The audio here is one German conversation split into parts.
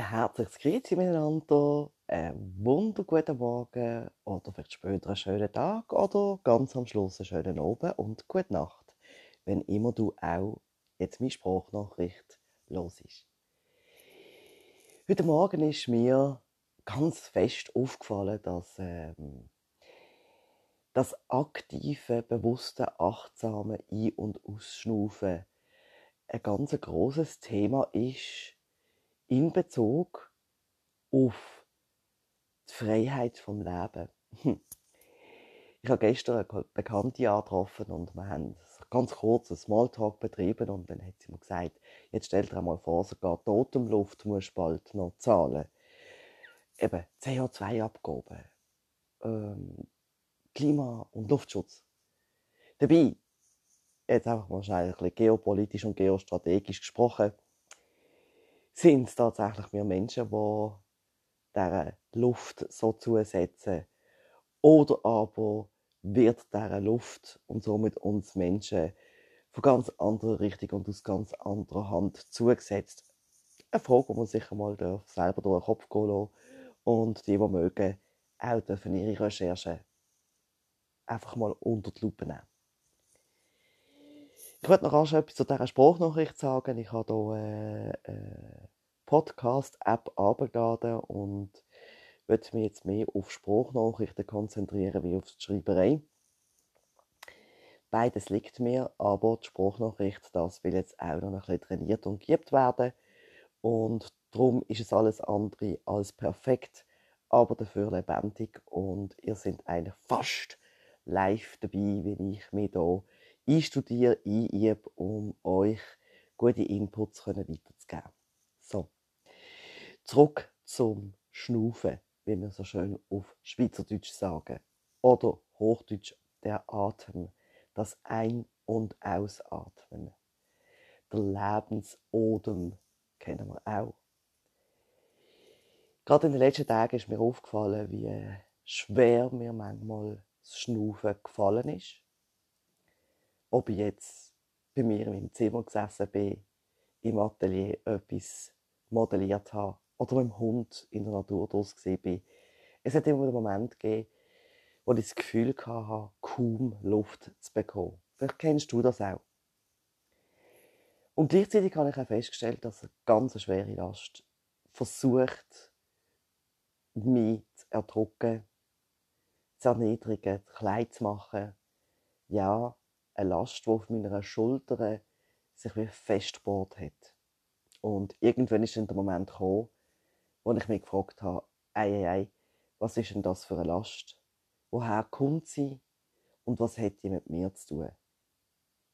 Ein herzliches Grüezi miteinander, einen wunderguten Morgen oder vielleicht später einen schönen Tag oder ganz am Schluss einen schönen Abend und gute Nacht, wenn immer du auch jetzt meine Sprachnachricht los ist. Heute Morgen ist mir ganz fest aufgefallen, dass ähm, das aktive, bewusste, achtsame Ein- und Ausschnaufen ein ganz großes Thema ist in Bezug auf die Freiheit vom Leben. Hm. Ich habe gestern eine Bekannte angetroffen und wir haben ganz kurz einen Smalltalk betrieben und dann hat sie mir gesagt, jetzt stell dir einmal vor, sogar die Atemluft muss bald noch zahlen. Eben CO2-Abgaben, ähm, Klima- und Luftschutz. Dabei, jetzt einfach mal schnell ein bisschen geopolitisch und geostrategisch gesprochen, sind es tatsächlich wir Menschen, die dieser Luft so zusetzen. Oder aber wird dieser Luft und somit uns Menschen von ganz anderer Richtung und aus ganz anderer Hand zugesetzt. Eine Frage, die man sich mal selber durch den Kopf gehen lassen und die, die mögen, auch dürfen ihre Recherchen einfach mal unter die Lupe nehmen. Ich wollte noch rasch etwas zu dieser Sprachnachricht sagen. Ich habe hier eine äh, äh, Podcast-App abgeladen und möchte mich jetzt mehr auf Sprachnachrichten konzentrieren wie auf die Schreiberei. Beides liegt mir, aber die Sprachnachricht, das will jetzt auch noch ein bisschen trainiert und geübt werden. Und darum ist es alles andere als perfekt, aber dafür lebendig und ihr seid eigentlich fast live dabei, wenn ich mich hier einstudiere, einübe, um euch gute Inputs weiterzugeben. So, zurück zum Schnaufen, wie wir so schön auf Schweizerdeutsch sagen. Oder Hochdeutsch der Atem, das Ein- und Ausatmen. Der Lebensodem kennen wir auch. Gerade in den letzten Tagen ist mir aufgefallen, wie schwer mir manchmal das Schnaufen gefallen ist. Ob ich jetzt bei mir meinem Zimmer gesessen bin, im Atelier etwas modelliert habe oder mit dem Hund in der Natur draussen bin. Es hat immer einen Moment gegeben, wo ich das Gefühl hatte, kaum Luft zu bekommen. Vielleicht kennst du das auch. Und gleichzeitig habe ich auch festgestellt, dass eine ganz schwere Last versucht, mich zu erdrücken, zu erniedrigen, klein zu machen. Ja, eine Last, die auf meiner Schulter sich wie festgebohrt hat. Und irgendwann ist dann der Moment gekommen, wo ich mich gefragt habe, ei, ei, ei, was ist denn das für eine Last? Woher kommt sie? Und was hat die mit mir zu tun?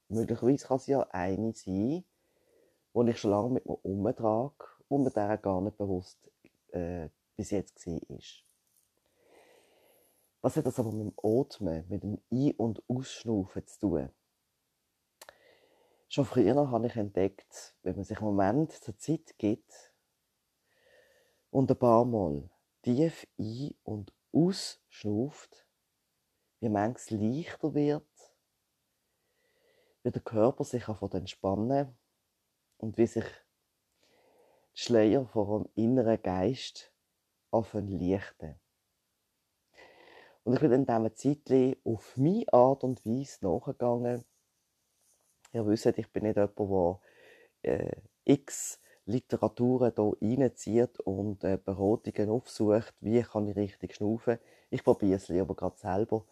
Möglicherweise kann sie ja eine sein, die ich schon lange mit mir umtrage und mir der gar nicht bewusst äh, bis jetzt war. Was hat das aber mit dem Atmen, mit dem Ein- und Ausschnaufen zu tun? Schon früher habe ich entdeckt, wenn man sich einen Moment zur Zeit gibt und ein paar Mal tief ein- und ausschnauft, wie manches leichter wird, wie der Körper sich von entspannen und wie sich die Schleier vor dem inneren Geist anfangen lichten. Und ich bin dann diesem Zeitchen auf meine Art und Weise nachgegangen. Ihr wisst, ich bin nicht jemand, der äh, x Literaturen hier reinzieht und äh, Beratungen aufsucht, wie kann ich richtig schnaufen. Ich probiere es lieber gerade selber.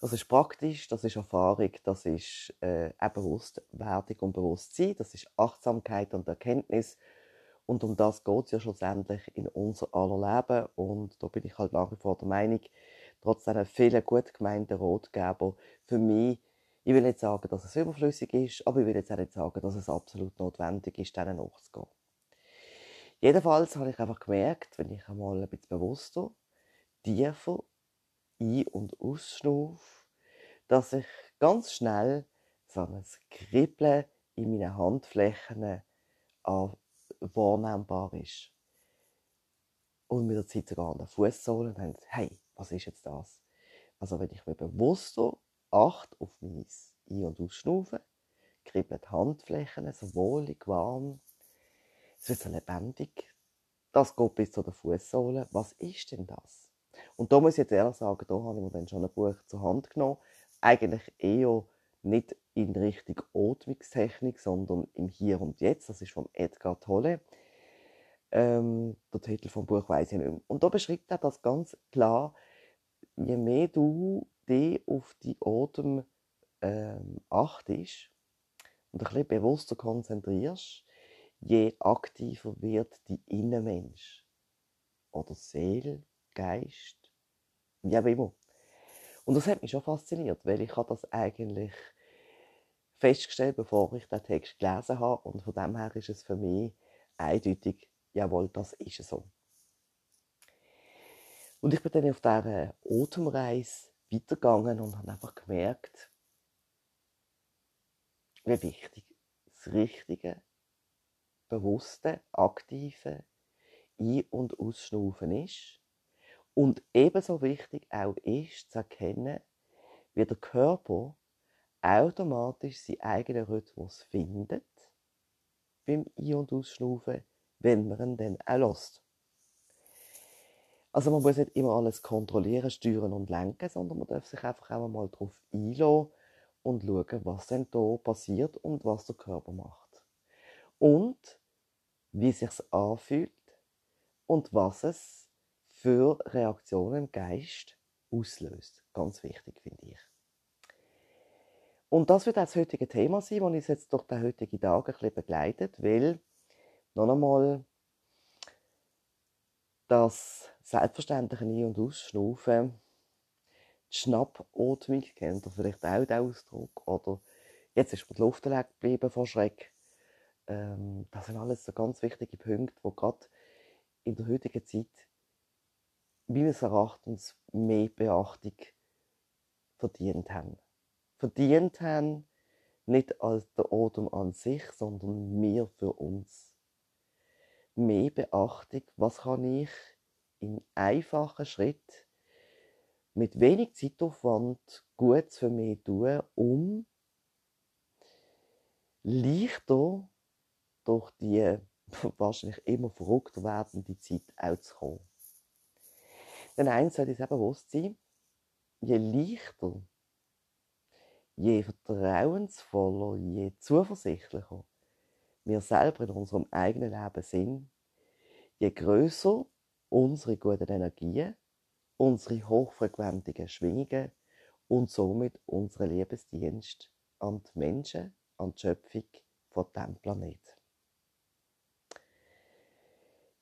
Das ist praktisch, das ist Erfahrung, das ist äh, auch Bewusstwerdung und Bewusstsein, das ist Achtsamkeit und Erkenntnis. Und um das geht es ja schlussendlich in unser aller Leben. Und da bin ich halt nach wie vor der Meinung, trotz einer vielen gut gemeinten Ratgeber, für mich, ich will nicht sagen, dass es überflüssig ist, aber ich will jetzt auch nicht sagen, dass es absolut notwendig ist, denen nachzugehen. Jedenfalls habe ich einfach gemerkt, wenn ich einmal ein bisschen bewusster, tiefer ein- und ausschnaufe, dass ich ganz schnell so ein Kribbeln in meinen Handflächen wahrnehmbar ist. Und mit der Zeit sogar an den Fußsohlen und hey, was ist jetzt das? Also wenn ich mir bewusster acht auf mein Ein- und Ausschnaufen, kribbeln die Handflächen so wohlig warm, es wird so lebendig, Das geht bis zu den Fußsohlen. Was ist denn das? Und da muss ich jetzt ehrlich sagen, da habe ich mir dann schon ein Buch zur Hand genommen. Eigentlich eher nicht in Richtung Atmungstechnik, sondern im Hier und Jetzt. Das ist von Edgar Tolle. Ähm, der Titel vom Buch weiß ich nicht mehr. Und da beschreibt er das ganz klar. Je mehr du dich auf die Atem ähm, achtest und ein bisschen bewusster konzentrierst, je aktiver wird die Innenmensch oder Seele, Geist, wie auch immer. Und das hat mich schon fasziniert, weil ich das eigentlich festgestellt, bevor ich den Text gelesen habe. Und von dem her ist es für mich eindeutig, jawohl, das ist so. Und ich bin dann auf dieser Atemreise weitergegangen und habe einfach gemerkt, wie wichtig das richtige, bewusste, aktive Ein- und Ausschnaufen ist. Und ebenso wichtig auch ist zu erkennen, wie der Körper automatisch seinen eigenen Rhythmus findet beim Ein- und Ausschnaufen, wenn man ihn dann auch lässt. Also man muss nicht immer alles kontrollieren, steuern und lenken, sondern man darf sich einfach auch mal darauf einlassen und schauen, was denn da passiert und was der Körper macht. Und wie sich anfühlt und was es für Reaktionen im Geist auslöst. Ganz wichtig, finde ich. Und das wird auch das heutige Thema sein, das uns jetzt durch den heutigen Tag ein bisschen begleitet, weil, noch einmal, das selbstverständliche Ein- und Ausschnaufen, die Schnappatmung, kennt ihr vielleicht auch den Ausdruck, oder jetzt ist mir die Luft leer geblieben vor Schreck. Ähm, das sind alles so ganz wichtige Punkte, die gerade in der heutigen Zeit meines Erachtens mehr Beachtung verdient haben. Verdient haben, nicht als der Atem an sich, sondern wir für uns. Mehr Beachtung, was kann ich in einfachen Schritt mit wenig Zeitaufwand gut für mich tun, um leichter durch die wahrscheinlich immer verrückter werdende Zeit auch zu kommen. Denn eins sollte eben bewusst sein, je leichter, je vertrauensvoller, je zuversichtlicher wir selber in unserem eigenen Leben sind, je größer unsere guten Energien, unsere hochfrequentigen Schwingungen und somit unsere Liebesdienst an die Menschen, an die Schöpfung von diesem Planeten.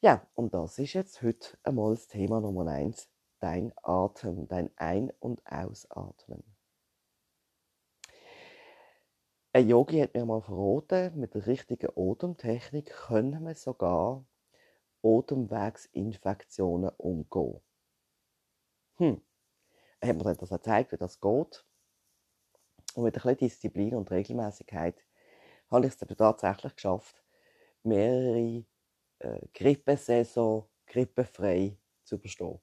Ja, und das ist jetzt heute einmal das Thema Nummer eins, dein Atem, dein Ein- und Ausatmen. Ein Yogi hat mir mal verraten, mit der richtigen Atemtechnik können wir sogar Atemwegsinfektionen umgehen. Hm. Er hat mir dann das gezeigt, wie das geht. Und mit ein bisschen Disziplin und Regelmäßigkeit habe ich es dann tatsächlich geschafft, mehrere äh, Grippesaison grippefrei zu überstehen.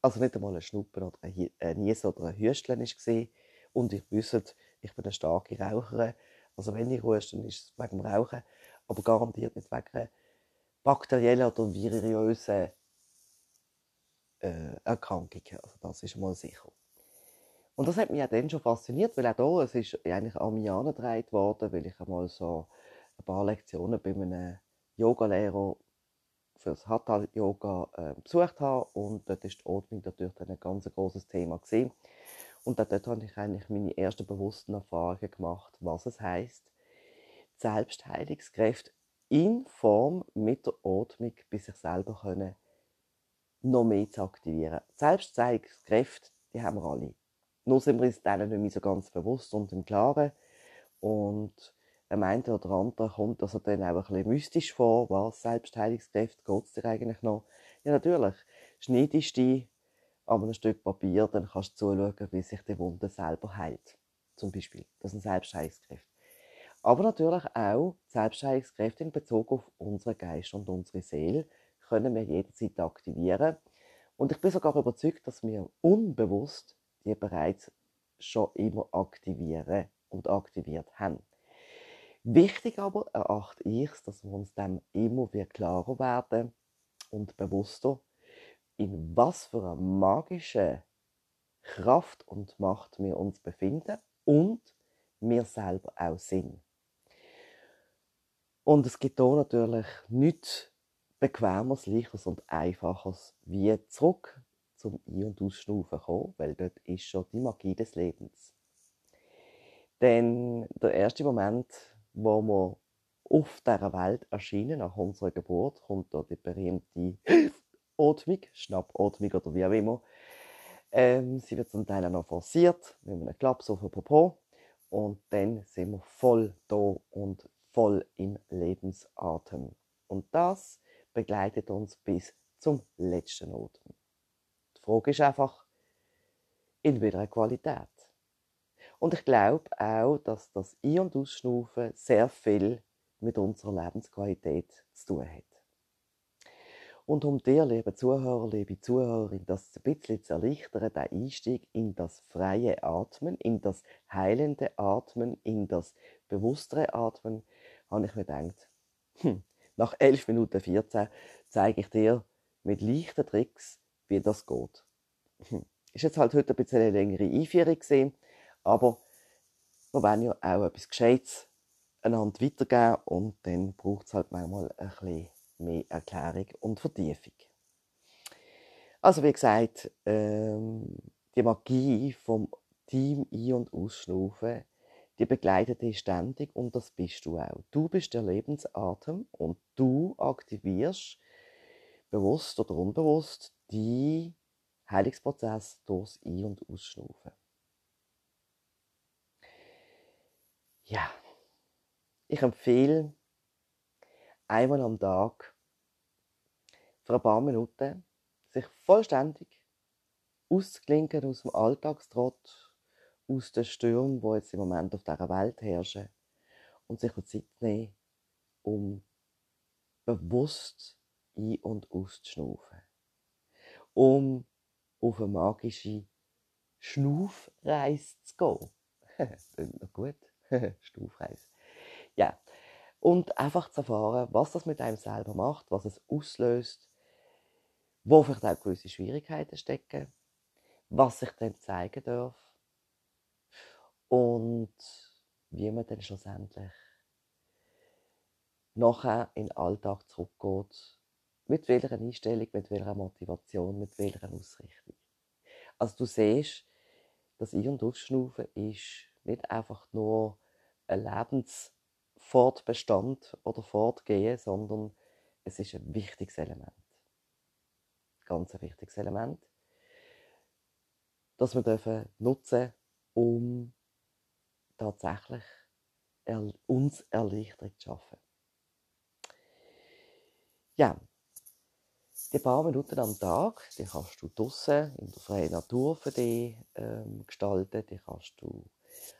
Also nicht einmal ein Schnuppen oder ein, Niesen oder ein Hüsteln war. Und ich wüsste, ich bin eine starke Raucherin. Also wenn ich ruhe, dann ist es wegen dem Rauchen, aber garantiert nicht wegen bakteriellen oder virösen äh, Erkrankungen. Also das ist mal sicher. Und das hat mich auch dann schon fasziniert, weil auch da, es ist eigentlich an mich angetragen worden, weil ich einmal so ein paar Lektionen bei einem Yogalehrer für das Hatha-Yoga äh, besucht habe und dort ist die Atmung natürlich ein ganz großes Thema gewesen. Und dort habe ich eigentlich meine ersten bewussten Erfahrungen gemacht, was es heißt, Selbstheilungskräfte in Form mit der Atmung bei sich selber können noch mehr zu aktivieren. Selbstheilungskräfte, die haben wir alle. Nur sind wir uns denen nicht mehr so ganz bewusst und im Klaren. Und der eine oder andere kommt also dann auch ein mystisch vor, was Selbstheilungskräfte, geht es dir eigentlich noch? Ja, natürlich. Schneidest du an einem Stück Papier, dann kannst du zuschauen, wie sich die Wunde selber heilt. Zum Beispiel. Das sind Selbstheilungskräfte. Aber natürlich auch Selbstheilungskräfte in Bezug auf unseren Geist und unsere Seele können wir jederzeit aktivieren. Und ich bin sogar überzeugt, dass wir unbewusst die bereits schon immer aktivieren und aktiviert haben. Wichtig aber erachte ich es, dass wir uns dem immer wieder klarer werden, und bewusster, in was für einer magischen Kraft und Macht wir uns befinden und wir selber auch sind. Und es gibt hier natürlich nichts Bequemeres, Leichteres und Einfacheres, wie zurück zum Ein- und Ausschnaufen kommen, weil dort ist schon die Magie des Lebens. Denn der erste Moment, wo wir auf dieser Welt erscheinen, nach unserer Geburt, kommt da die berühmte Atmung, Schnappatmung oder wie auch immer. Ähm, sie wird zum Teil auch noch forciert, mit einem Klaps auf den Popo. Und dann sind wir voll da und voll im Lebensatem. Und das begleitet uns bis zum letzten Atem. Die Frage ist einfach, in welcher Qualität. Und ich glaube auch, dass das Ein- und Ausschnaufen sehr viel mit unserer Lebensqualität zu tun hat. Und um dir, liebe Zuhörer, liebe Zuhörerin, das ein bisschen zu erleichtern, den Einstieg in das freie Atmen, in das heilende Atmen, in das bewusstere Atmen, habe ich mir gedacht, hm, nach 11 Minuten 14 zeige ich dir mit leichten Tricks, wie das geht. Hm. Ist jetzt halt heute ein bisschen eine längere Einführung gesehen, aber wir wollen ja auch etwas Gescheites einander weitergeben und dann braucht es halt manchmal ein bisschen mehr Erklärung und Vertiefung. Also wie gesagt, ähm, die Magie vom Team ein- und ausschnaufen, die begleitet dich ständig und das bist du auch. Du bist der Lebensatem und du aktivierst bewusst oder unbewusst die Heilungsprozess durchs Ein- und Ausschnaufen. Ja, ich empfehle einmal am Tag für ein paar Minuten sich vollständig auszuklinken aus dem Alltagstrott, aus den Stürmen, die jetzt im Moment auf dieser Welt herrschen und sich Zeit nehmen, um bewusst ein- und auszuschnaufen. Um auf eine magische Schnaufreise zu gehen. Klingt noch gut. Schnaufreise. Ja. Und einfach zu erfahren, was das mit einem selber macht, was es auslöst, wo vielleicht auch gewisse Schwierigkeiten stecken, was sich dann zeigen darf und wie man dann schlussendlich nachher in den Alltag zurückgeht, mit welcher Einstellung, mit welcher Motivation, mit welcher Ausrichtung. Also du siehst, das Ein- und Ausschnaufen ist nicht einfach nur ein Lebensfortbestand oder Fortgehen, sondern es ist ein wichtiges Element. Ganz ein wichtiges Element, das wir dürfen nutzen, um tatsächlich uns Erleichterung zu schaffen. Ja, die paar Minuten am Tag, die kannst du draußen in der freien Natur für dich ähm, gestalten, die kannst du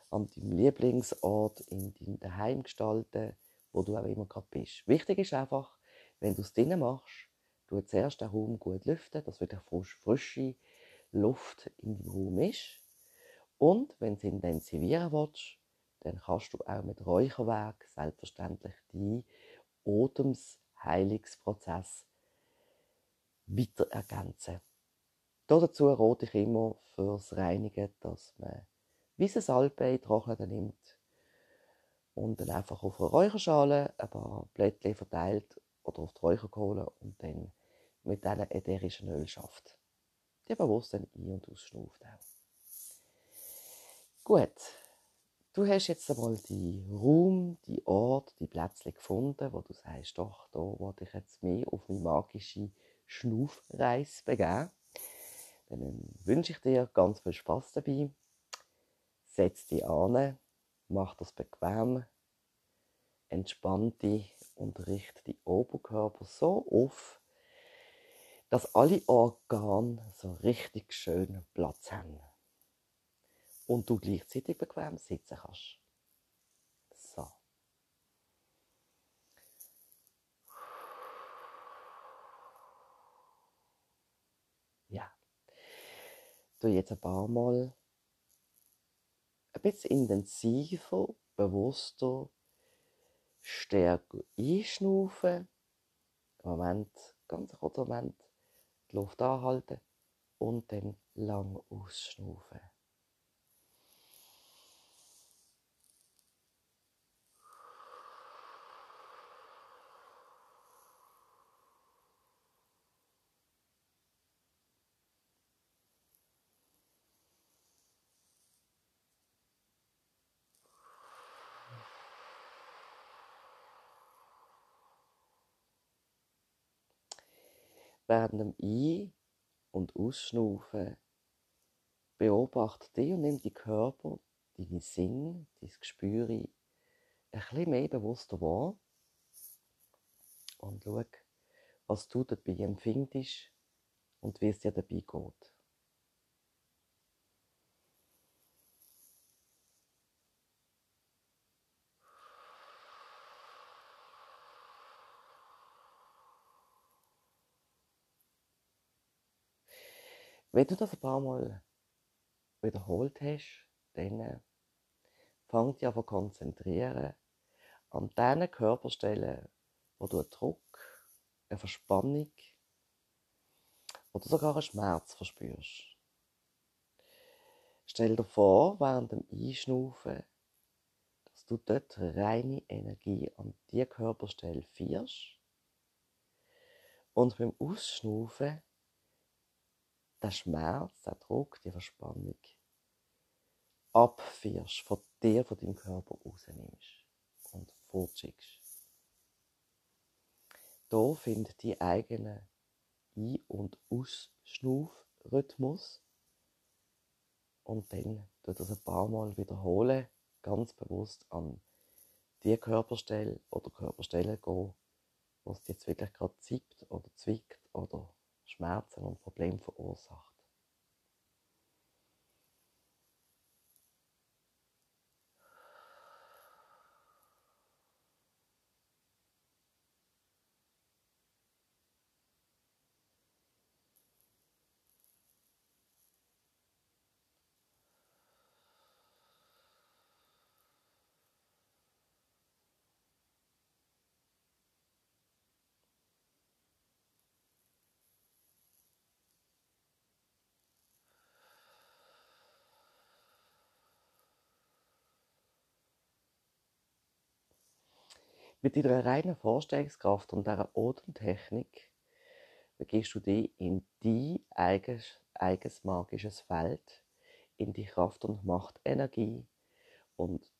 an deinem Lieblingsort in deinem Daheim gestalten, wo du auch immer gerade bist. Wichtig ist einfach, wenn du es drinnen machst, du zuerst den Raum gut lüften, dass wieder frisch, frische Luft in deinem Raum ist. Und wenn du es intensivieren willst, dann kannst du auch mit Räucherwerk selbstverständlich die Atemsheilungsprozess weiter ergänzen. Dazu rate ich immer fürs Reinigen, dass man weißes Salbei trocknen nimmt und dann einfach auf eine Räucherschale ein paar Blättchen verteilt oder auf die Räucherkohle und dann mit diesen ätherischen Öl schafft. Die bewusst dann ein- und ausschnauft auch. Gut, du hast jetzt einmal die Raum, die Ort, die Plätzchen gefunden, wo du sagst, doch, da wollte ich jetzt mehr auf meine magische Schnaufreise begeben. Dann wünsche ich dir ganz viel Spaß dabei. Setz dich an, mach das bequem, entspann dich und richte die Oberkörper so auf, dass alle Organe so richtig schön Platz haben. Und du gleichzeitig bequem sitzen kannst. So. Ja. Du jetzt ein paar Mal ein bisschen intensiver, bewusster, stärker einschnaufen. Moment ganz kurzen Moment die Luft anhalten und dann lang ausschnaufen. Während dem Ein- und Ausschnaufen. Beobachte dich und nimm deinen Körper, deine Sinne, dein Gespür ein. Bisschen mehr bewusster wahr. Und schau, was du dabei empfindest und wie es dir dabei geht. Wenn du das ein paar Mal wiederholt hast, dann fang dich an zu konzentrieren an den Körperstellen, wo du einen Druck, eine Verspannung oder sogar einen Schmerz verspürst. Stell dir vor, während dem Einschnaufen, dass du dort reine Energie an die Körperstelle führst und beim Ausschnaufen der Schmerz, der Druck, die Verspannung abführst, von dir, von deinem Körper rausnimmst und fortschickst. Da findet die eigene Ein- und Ausschnaufrhythmus und dann tut das ein paar Mal wiederholen, ganz bewusst an die Körperstelle oder Körperstellen gehen, wo es jetzt wirklich gerade zieht oder zwickt oder Schmerzen und Probleme verursacht. Mit deiner reinen Vorstellungskraft und dieser Atemtechnik begibst du dich in dein eigenes, eigenes magisches Feld, in die Kraft- und Machtenergie. Und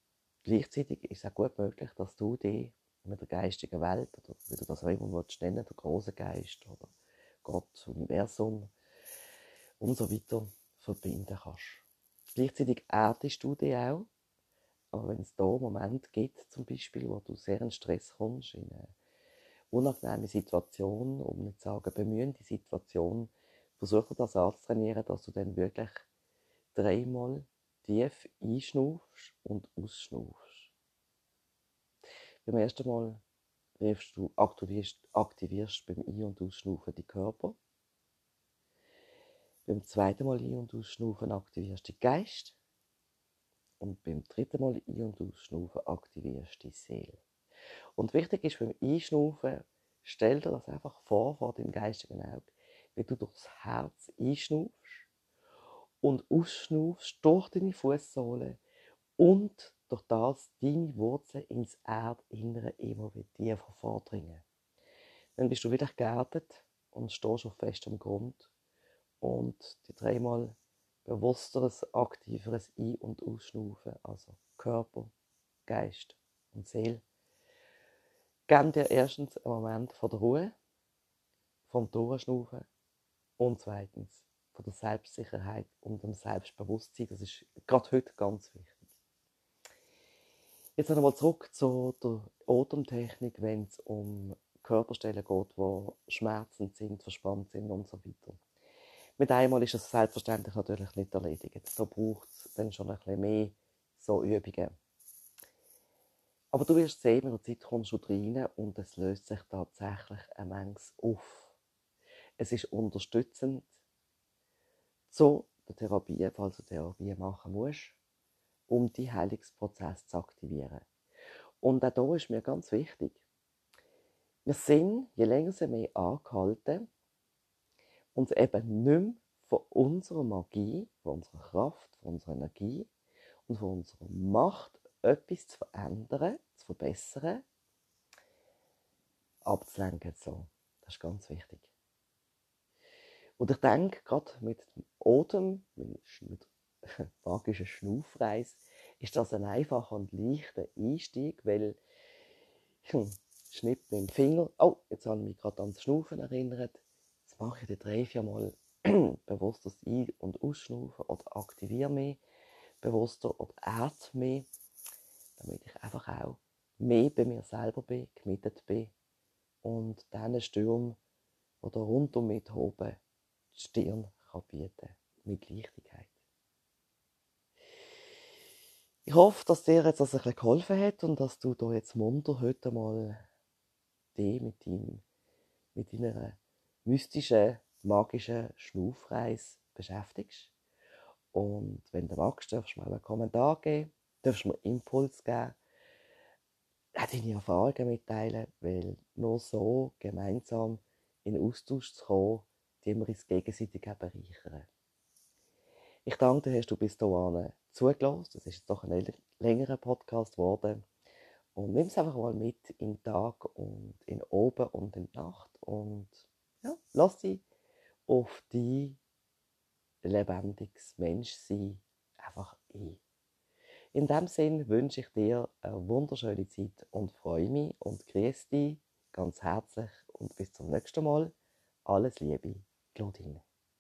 gleichzeitig ist es auch gut möglich, dass du dich mit der geistigen Welt, oder wie du das auch immer willst, nennen der große Geist oder Gott, Universum und so weiter verbinden kannst. Gleichzeitig erdest du dich auch aber wenn es da Moment gibt, zum Beispiel, wo du sehr in Stress kommst, in eine unangenehme Situation, um nicht zu sagen bemühende Situation, versuche das anzutrainieren, dass du dann wirklich dreimal tief einschnaufst und ausschnaufst. Beim ersten Mal riefst du, aktivierst, aktivierst beim Ein- und Ausschnaufen die Körper. Beim zweiten Mal Ein- und Ausschnaufen aktivierst du den Geist. Und beim dritten Mal ein- und ausschnaufen aktivierst du die Seele. Und wichtig ist beim Einschnaufen, stell dir das einfach vor, vor deinem geistigen Auge, wie du durchs Herz einschnaufst und ausschnaufst durch deine Fußsohle und durch das deine Wurzeln ins Erdinnere immer wieder tiefer vordringen. Dann bist du wieder geerdet und stehst auf festem Grund und die dreimal bewussteres, aktiveres Ein- und Ausschnaufen, also Körper, Geist und Seele, geben dir erstens einen Moment von der Ruhe, vom Durchschnaufen und zweitens von der Selbstsicherheit und dem Selbstbewusstsein. Das ist gerade heute ganz wichtig. Jetzt nochmal zurück zu der Atemtechnik, wenn es um Körperstellen geht, wo schmerzend sind, verspannt sind und so weiter. Mit einmal ist es selbstverständlich natürlich nicht erledigt. Da braucht es dann schon ein bisschen mehr so Übungen. Aber du wirst sehen, mit der Zeit kommst du rein und es löst sich tatsächlich ein Menge auf. Es ist unterstützend zu der Therapie, falls du Therapie machen musst, um die Heilungsprozess zu aktivieren. Und auch da ist mir ganz wichtig, Wir sind, je länger sie mehr angehalten, uns eben nicht mehr von unserer Magie, von unserer Kraft, von unserer Energie und von unserer Macht, etwas zu verändern, zu verbessern, abzulenken. So. Das ist ganz wichtig. Und ich denke, gerade mit dem Atem, mit magischen Schnaufreis, ist das ein einfacher und leichter Einstieg, weil hm, Schnipp mit dem Finger, oh, jetzt habe ich mich gerade ans Schnaufen erinnert, mache ich die drei, vier Mal bewusst das Ein- und Ausschnaufen oder aktiviere mich bewusster oder atme mich, damit ich einfach auch mehr bei mir selber bin, gemietet bin und diesen Sturm, oder rund um mich oben die Stirn kann bieten mit Leichtigkeit. Ich hoffe, dass dir jetzt das ein bisschen geholfen hat und dass du da jetzt munter heute mal dich mit, deinem, mit deiner mystischen, magischen Schnaufreise beschäftigst. Und wenn du magst, darfst du mir einen Kommentar geben, darfst mir Impuls geben, deine Erfahrungen mitteilen, weil nur so gemeinsam in Austausch zu kommen, die wir uns gegenseitig bereichern. Ich danke dir, dass du bis hierhin zugelassen. Das ist jetzt doch ein längerer Podcast geworden. Und nimm es einfach mal mit in den Tag und in oben und in die Nacht und ja, lass dich auf die lebendiges Menschsein einfach ein. In dem Sinn wünsche ich dir eine wunderschöne Zeit und freue mich und grüße dich ganz herzlich und bis zum nächsten Mal. Alles Liebe, Claudine.